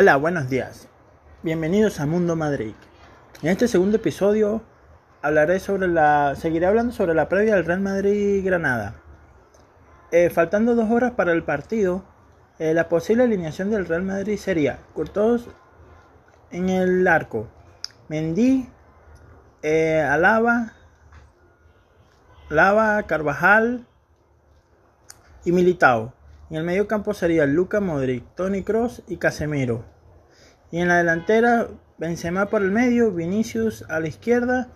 Hola, buenos días. Bienvenidos a Mundo Madrid. En este segundo episodio hablaré sobre la. Seguiré hablando sobre la previa del Real Madrid Granada. Eh, faltando dos horas para el partido, eh, la posible alineación del Real Madrid sería Courtois en el arco, Mendy, eh, Alaba, Lava, Carvajal y Militao. En el medio campo serían Luca Modric, Tony Cross y Casemiro. Y en la delantera, Benzema por el medio, Vinicius a la izquierda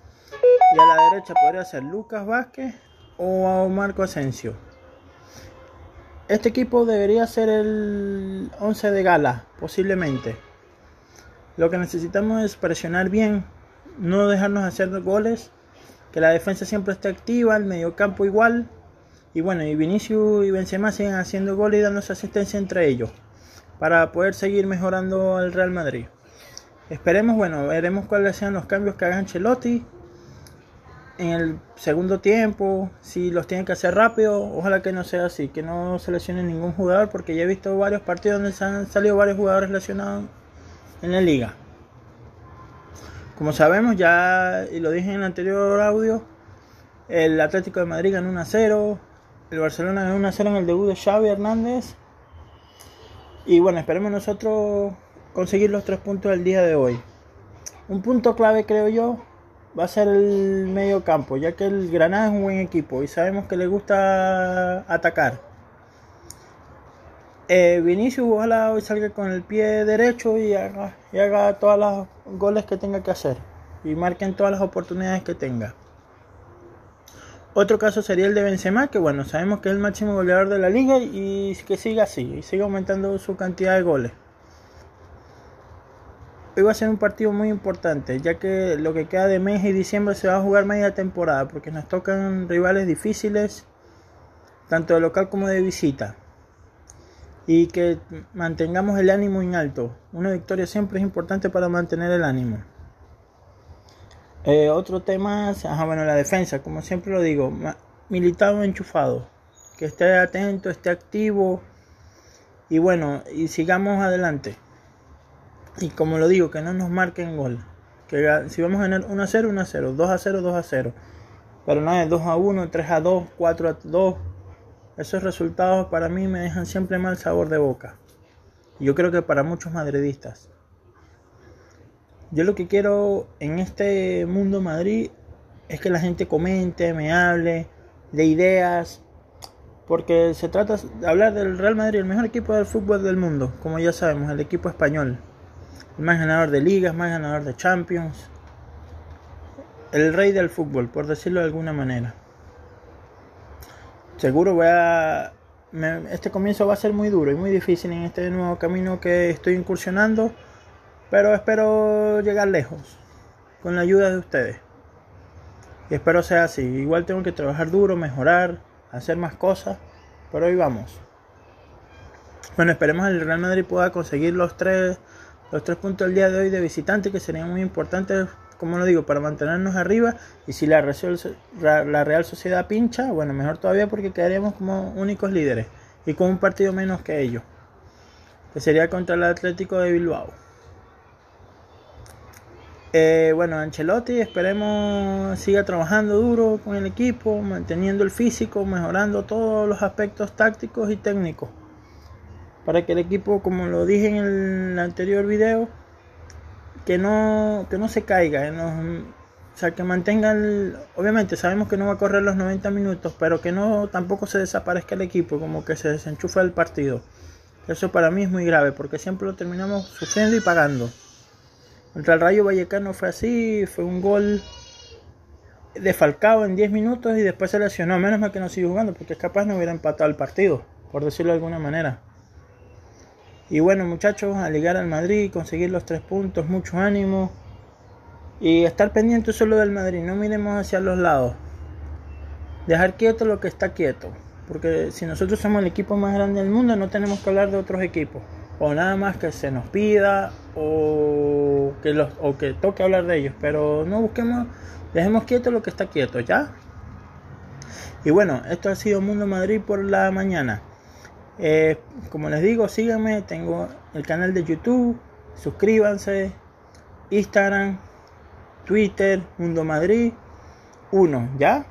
y a la derecha podría ser Lucas Vázquez o Marco Asensio. Este equipo debería ser el 11 de gala, posiblemente. Lo que necesitamos es presionar bien, no dejarnos hacer goles, que la defensa siempre esté activa, el medio campo igual y bueno, y Vinicius y Benzema siguen haciendo gol y dándose asistencia entre ellos para poder seguir mejorando al Real Madrid. Esperemos, bueno, veremos cuáles sean los cambios que haga Ancelotti en el segundo tiempo, si los tienen que hacer rápido, ojalá que no sea así, que no seleccione ningún jugador, porque ya he visto varios partidos donde se han salido varios jugadores lesionados en la liga. Como sabemos, ya, y lo dije en el anterior audio, el Atlético de Madrid ganó 1 a 0, el Barcelona ganó 1 0 en el debut de Xavi Hernández. Y bueno, esperemos nosotros conseguir los tres puntos del día de hoy. Un punto clave creo yo va a ser el medio campo, ya que el Granada es un buen equipo y sabemos que le gusta atacar. Eh, Vinicius ojalá hoy salga con el pie derecho y haga, y haga todos los goles que tenga que hacer y marquen todas las oportunidades que tenga. Otro caso sería el de Benzema, que bueno, sabemos que es el máximo goleador de la liga y que siga así, y siga aumentando su cantidad de goles. Hoy va a ser un partido muy importante, ya que lo que queda de mes y diciembre se va a jugar media temporada, porque nos tocan rivales difíciles, tanto de local como de visita. Y que mantengamos el ánimo en alto. Una victoria siempre es importante para mantener el ánimo. Eh, otro tema, ajá, bueno, la defensa, como siempre lo digo, militado enchufado, que esté atento, esté activo y bueno, y sigamos adelante. Y como lo digo, que no nos marquen gol. Que si vamos a ganar 1 a 0, 1 a 0, 2 a 0, 2 a 0. Pero no es 2 a 1, 3 a 2, 4 a 2. Esos resultados para mí me dejan siempre mal sabor de boca. Yo creo que para muchos madridistas. Yo lo que quiero en este mundo Madrid es que la gente comente, me hable de ideas, porque se trata de hablar del Real Madrid, el mejor equipo del fútbol del mundo, como ya sabemos, el equipo español, el más ganador de ligas, más ganador de Champions, el rey del fútbol, por decirlo de alguna manera. Seguro voy a este comienzo va a ser muy duro y muy difícil en este nuevo camino que estoy incursionando pero espero llegar lejos con la ayuda de ustedes. Y espero sea así. Igual tengo que trabajar duro, mejorar, hacer más cosas. Pero hoy vamos. Bueno, esperemos que el Real Madrid pueda conseguir los tres, los tres puntos del día de hoy de visitante, que serían muy importantes, como lo digo, para mantenernos arriba. Y si la, la Real Sociedad pincha, bueno, mejor todavía porque quedaríamos como únicos líderes y con un partido menos que ellos, que sería contra el Atlético de Bilbao. Eh, bueno, Ancelotti esperemos siga trabajando duro con el equipo, manteniendo el físico, mejorando todos los aspectos tácticos y técnicos. Para que el equipo, como lo dije en el anterior video, que no, que no se caiga, o sea, que mantenga Obviamente sabemos que no va a correr los 90 minutos, pero que no tampoco se desaparezca el equipo, como que se desenchufa el partido. Eso para mí es muy grave, porque siempre lo terminamos sufriendo y pagando. Contra el Rayo Vallecano fue así, fue un gol de Falcao en 10 minutos y después se lesionó. Menos mal que no sigue jugando porque es capaz no hubiera empatado el partido, por decirlo de alguna manera. Y bueno muchachos, a llegar al Madrid, conseguir los tres puntos, mucho ánimo. Y estar pendiente solo del Madrid, no miremos hacia los lados. Dejar quieto lo que está quieto. Porque si nosotros somos el equipo más grande del mundo, no tenemos que hablar de otros equipos o nada más que se nos pida o o que toque hablar de ellos, pero no busquemos, dejemos quieto lo que está quieto, ¿ya? Y bueno, esto ha sido Mundo Madrid por la mañana. Eh, como les digo, síganme, tengo el canal de YouTube, suscríbanse. Instagram, Twitter, Mundo Madrid 1, ¿ya?